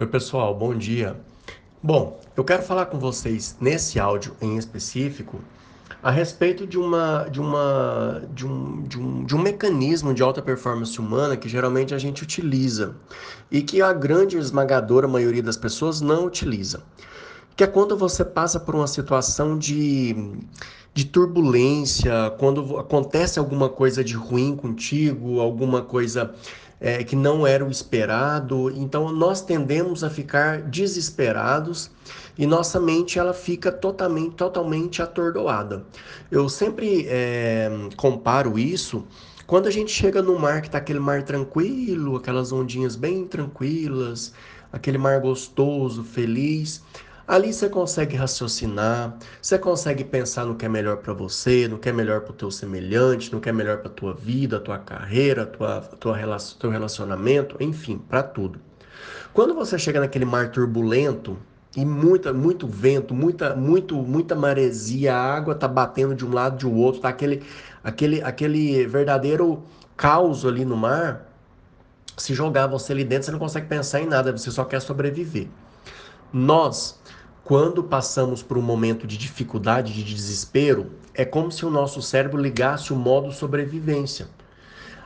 Oi, pessoal, bom dia. Bom, eu quero falar com vocês nesse áudio em específico a respeito de uma de uma de um, de um, de um mecanismo de alta performance humana que geralmente a gente utiliza e que a grande esmagadora maioria das pessoas não utiliza. Que é quando você passa por uma situação de, de turbulência, quando acontece alguma coisa de ruim contigo, alguma coisa é, que não era o esperado. Então nós tendemos a ficar desesperados e nossa mente ela fica totalmente, totalmente atordoada. Eu sempre é, comparo isso quando a gente chega no mar que está aquele mar tranquilo, aquelas ondinhas bem tranquilas, aquele mar gostoso, feliz. Ali você consegue raciocinar, você consegue pensar no que é melhor para você, no que é melhor para o teu semelhante, no que é melhor para tua vida, tua carreira, tua, tua teu relacionamento, enfim, para tudo. Quando você chega naquele mar turbulento e muita, muito vento, muita, muito, muita maresia, a água tá batendo de um lado de outro, tá aquele, aquele, aquele verdadeiro caos ali no mar. Se jogar você ali dentro, você não consegue pensar em nada, você só quer sobreviver. Nós quando passamos por um momento de dificuldade, de desespero, é como se o nosso cérebro ligasse o modo sobrevivência.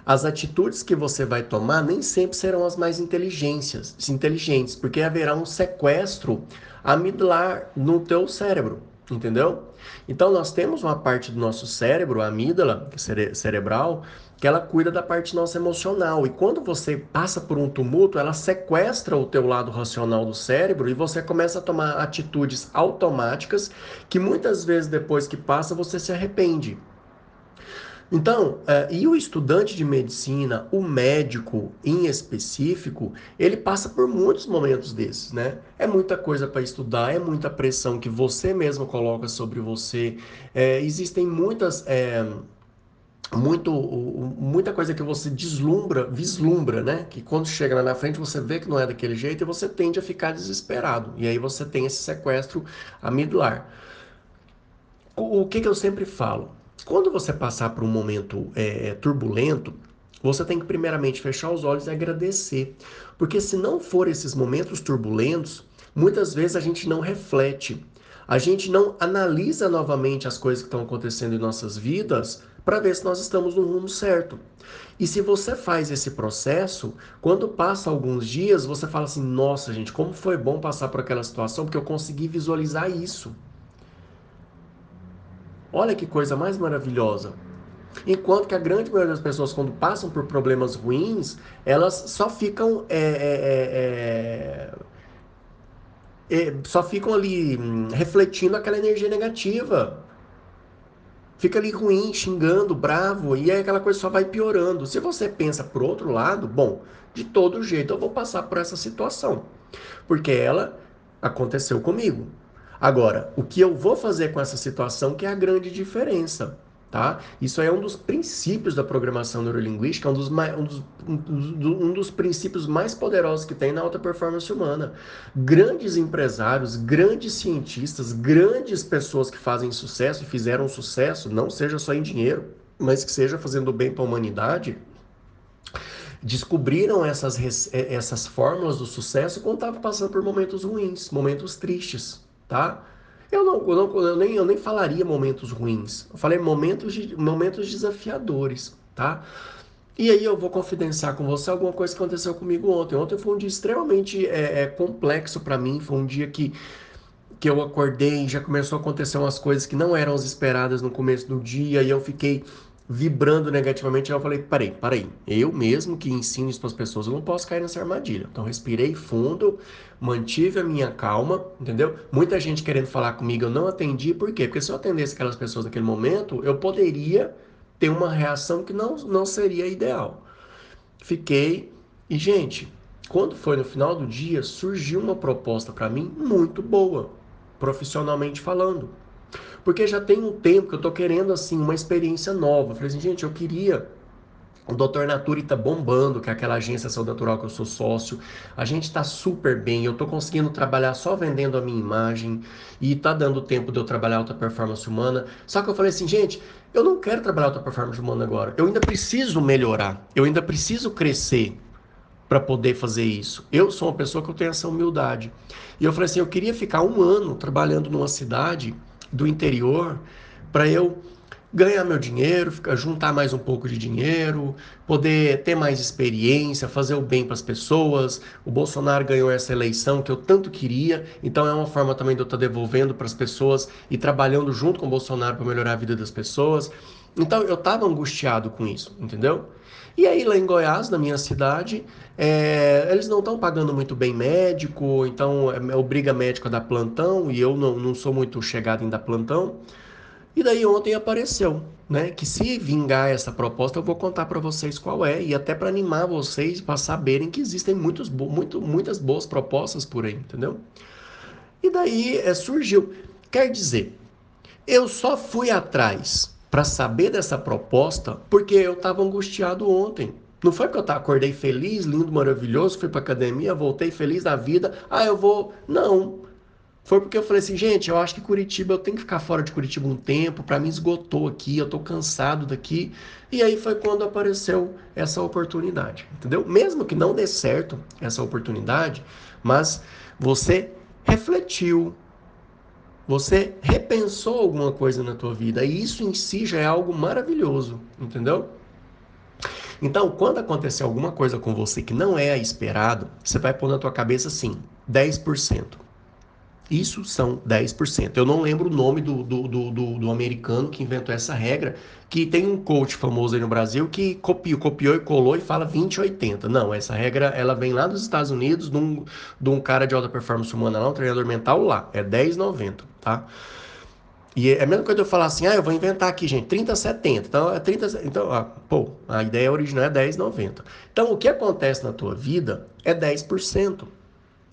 As atitudes que você vai tomar nem sempre serão as mais inteligentes, inteligentes, porque haverá um sequestro amidular no teu cérebro, entendeu? Então nós temos uma parte do nosso cérebro, a amígdala cere cerebral, que ela cuida da parte nossa emocional. E quando você passa por um tumulto, ela sequestra o teu lado racional do cérebro e você começa a tomar atitudes automáticas que muitas vezes depois que passa você se arrepende. Então, uh, e o estudante de medicina, o médico em específico, ele passa por muitos momentos desses, né? É muita coisa para estudar, é muita pressão que você mesmo coloca sobre você, é, existem muitas. É, muito, muita coisa que você deslumbra, vislumbra, né? Que quando chega lá na frente você vê que não é daquele jeito e você tende a ficar desesperado. E aí você tem esse sequestro amidular. O, o que, que eu sempre falo? Quando você passar por um momento é, é, turbulento, você tem que primeiramente fechar os olhos e agradecer. Porque se não for esses momentos turbulentos, muitas vezes a gente não reflete. A gente não analisa novamente as coisas que estão acontecendo em nossas vidas para ver se nós estamos no rumo certo. E se você faz esse processo, quando passa alguns dias, você fala assim: nossa, gente, como foi bom passar por aquela situação, porque eu consegui visualizar isso. Olha que coisa mais maravilhosa. Enquanto que a grande maioria das pessoas, quando passam por problemas ruins, elas só ficam. É, é, é, só ficam ali hum, refletindo aquela energia negativa fica ali ruim, xingando, bravo, e aí aquela coisa só vai piorando. Se você pensa por outro lado, bom, de todo jeito eu vou passar por essa situação, porque ela aconteceu comigo. Agora, o que eu vou fazer com essa situação que é a grande diferença. Tá? Isso é um dos princípios da programação neurolinguística, um dos, um, dos, um dos princípios mais poderosos que tem na alta performance humana. Grandes empresários, grandes cientistas, grandes pessoas que fazem sucesso e fizeram sucesso, não seja só em dinheiro, mas que seja fazendo bem para a humanidade, descobriram essas, essas fórmulas do sucesso quando estavam passando por momentos ruins, momentos tristes, tá? Eu não, eu, não, eu, nem, eu nem falaria momentos ruins. Eu falei momentos, de, momentos desafiadores, tá? E aí eu vou confidenciar com você alguma coisa que aconteceu comigo ontem. Ontem foi um dia extremamente é, é, complexo para mim. Foi um dia que, que eu acordei já começou a acontecer umas coisas que não eram as esperadas no começo do dia. E eu fiquei vibrando negativamente, eu falei, parei, parei. Eu mesmo que ensino isso para as pessoas, eu não posso cair nessa armadilha. Então respirei fundo, mantive a minha calma, entendeu? Muita gente querendo falar comigo, eu não atendi, por quê? Porque se eu atendesse aquelas pessoas naquele momento, eu poderia ter uma reação que não, não seria ideal. Fiquei, e gente, quando foi no final do dia, surgiu uma proposta para mim muito boa, profissionalmente falando. Porque já tem um tempo que eu tô querendo, assim, uma experiência nova. Eu falei assim, gente, eu queria o Doutor Nature tá bombando, que é aquela agência Saúde Natural que eu sou sócio. A gente está super bem. Eu estou conseguindo trabalhar só vendendo a minha imagem e tá dando tempo de eu trabalhar alta performance humana. Só que eu falei assim, gente, eu não quero trabalhar alta performance humana agora. Eu ainda preciso melhorar. Eu ainda preciso crescer para poder fazer isso. Eu sou uma pessoa que eu tenho essa humildade. E eu falei assim, eu queria ficar um ano trabalhando numa cidade do interior para eu ganhar meu dinheiro, ficar, juntar mais um pouco de dinheiro, poder ter mais experiência, fazer o bem para as pessoas. O Bolsonaro ganhou essa eleição que eu tanto queria, então é uma forma também de eu estar devolvendo para as pessoas e trabalhando junto com o Bolsonaro para melhorar a vida das pessoas. Então eu estava angustiado com isso, entendeu? E aí lá em Goiás, na minha cidade, é, eles não estão pagando muito bem médico, então é, obriga médico a dar plantão, e eu não, não sou muito chegado em dar plantão. E daí ontem apareceu, né, que se vingar essa proposta, eu vou contar para vocês qual é e até para animar vocês para saberem que existem muitos, muito, muitas boas propostas por aí, entendeu? E daí é, surgiu, quer dizer, eu só fui atrás para saber dessa proposta porque eu estava angustiado ontem. Não foi porque eu acordei feliz, lindo, maravilhoso, fui para academia, voltei feliz da vida. Ah, eu vou. Não. Foi porque eu falei assim, gente, eu acho que Curitiba, eu tenho que ficar fora de Curitiba um tempo, para mim esgotou aqui, eu tô cansado daqui. E aí foi quando apareceu essa oportunidade, entendeu? Mesmo que não dê certo essa oportunidade, mas você refletiu, você repensou alguma coisa na tua vida, e isso em si já é algo maravilhoso, entendeu? Então, quando acontecer alguma coisa com você que não é esperado, você vai pôr na tua cabeça assim, 10%. Isso são 10%. Eu não lembro o nome do, do, do, do, americano que inventou essa regra, que tem um coach famoso aí no Brasil que copiou, copiou e colou e fala 20 80. Não, essa regra ela vem lá dos Estados Unidos, de um, de um cara de alta performance humana lá, um treinador mental lá. É 10 90, tá? E é a mesma coisa eu falar assim, ah, eu vou inventar aqui, gente, 30 70. Então, é 30, então, ah, pô, a ideia original é 10 90. Então, o que acontece na tua vida é 10%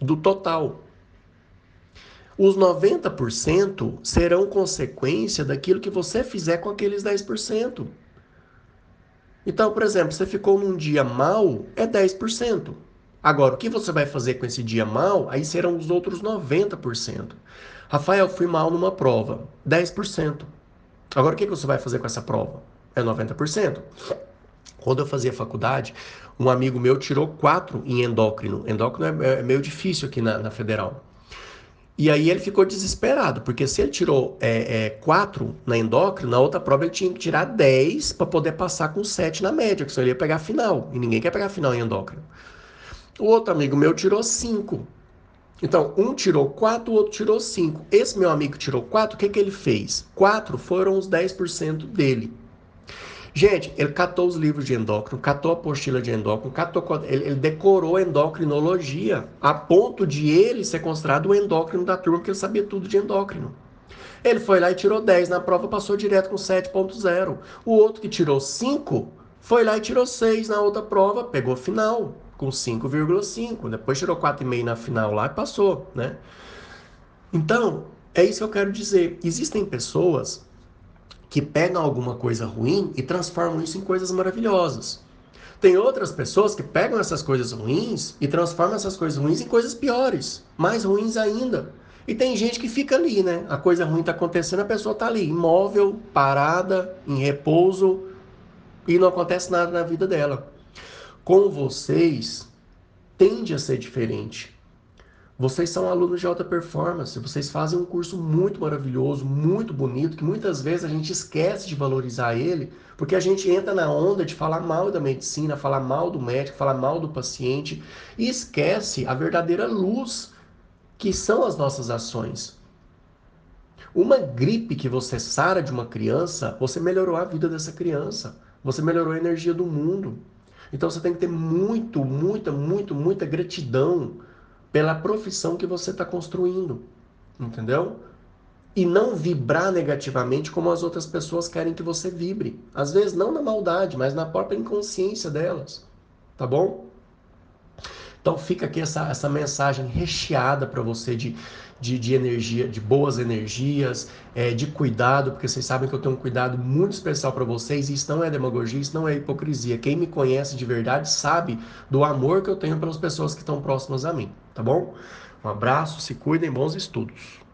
do total. Os 90% serão consequência daquilo que você fizer com aqueles 10%. Então, por exemplo, você ficou num dia mal, é 10%. Agora, o que você vai fazer com esse dia mal, aí serão os outros 90%. Rafael, fui mal numa prova, 10%. Agora, o que você vai fazer com essa prova? É 90%. Quando eu fazia faculdade, um amigo meu tirou 4 em endócrino. Endócrino é, é meio difícil aqui na, na federal. E aí ele ficou desesperado, porque se ele tirou é, é, 4 na endócrina, na outra prova ele tinha que tirar 10 para poder passar com 7 na média, que só ele ia pegar final. E ninguém quer pegar final em endócrino. O outro amigo meu tirou 5. Então, um tirou 4, o outro tirou 5. Esse meu amigo tirou 4, o que, que ele fez? 4 foram os 10% dele. Gente, ele catou os livros de endócrino, catou a apostila de endócrino, catou, ele, ele decorou endocrinologia a ponto de ele ser considerado o endócrino da turma, porque ele sabia tudo de endócrino. Ele foi lá e tirou 10 na prova, passou direto com 7.0. O outro que tirou 5 foi lá e tirou 6 na outra prova, pegou final com 5,5. Depois tirou 4,5 na final lá e passou, né? Então, é isso que eu quero dizer. Existem pessoas que pegam alguma coisa ruim e transformam isso em coisas maravilhosas. Tem outras pessoas que pegam essas coisas ruins e transformam essas coisas ruins em coisas piores, mais ruins ainda. E tem gente que fica ali, né? A coisa ruim está acontecendo, a pessoa está ali, imóvel, parada, em repouso, e não acontece nada na vida dela. Com vocês, tende a ser diferente. Vocês são alunos de alta performance, vocês fazem um curso muito maravilhoso, muito bonito, que muitas vezes a gente esquece de valorizar ele, porque a gente entra na onda de falar mal da medicina, falar mal do médico, falar mal do paciente e esquece a verdadeira luz que são as nossas ações. Uma gripe que você sara de uma criança, você melhorou a vida dessa criança, você melhorou a energia do mundo. Então você tem que ter muito, muita, muito, muita gratidão pela profissão que você está construindo, entendeu? E não vibrar negativamente como as outras pessoas querem que você vibre. Às vezes não na maldade, mas na própria inconsciência delas, tá bom? Então fica aqui essa, essa mensagem recheada para você de, de, de, energia, de boas energias, é, de cuidado, porque vocês sabem que eu tenho um cuidado muito especial para vocês, e isso não é demagogia, isso não é hipocrisia. Quem me conhece de verdade sabe do amor que eu tenho pelas pessoas que estão próximas a mim, tá bom? Um abraço, se cuidem, bons estudos.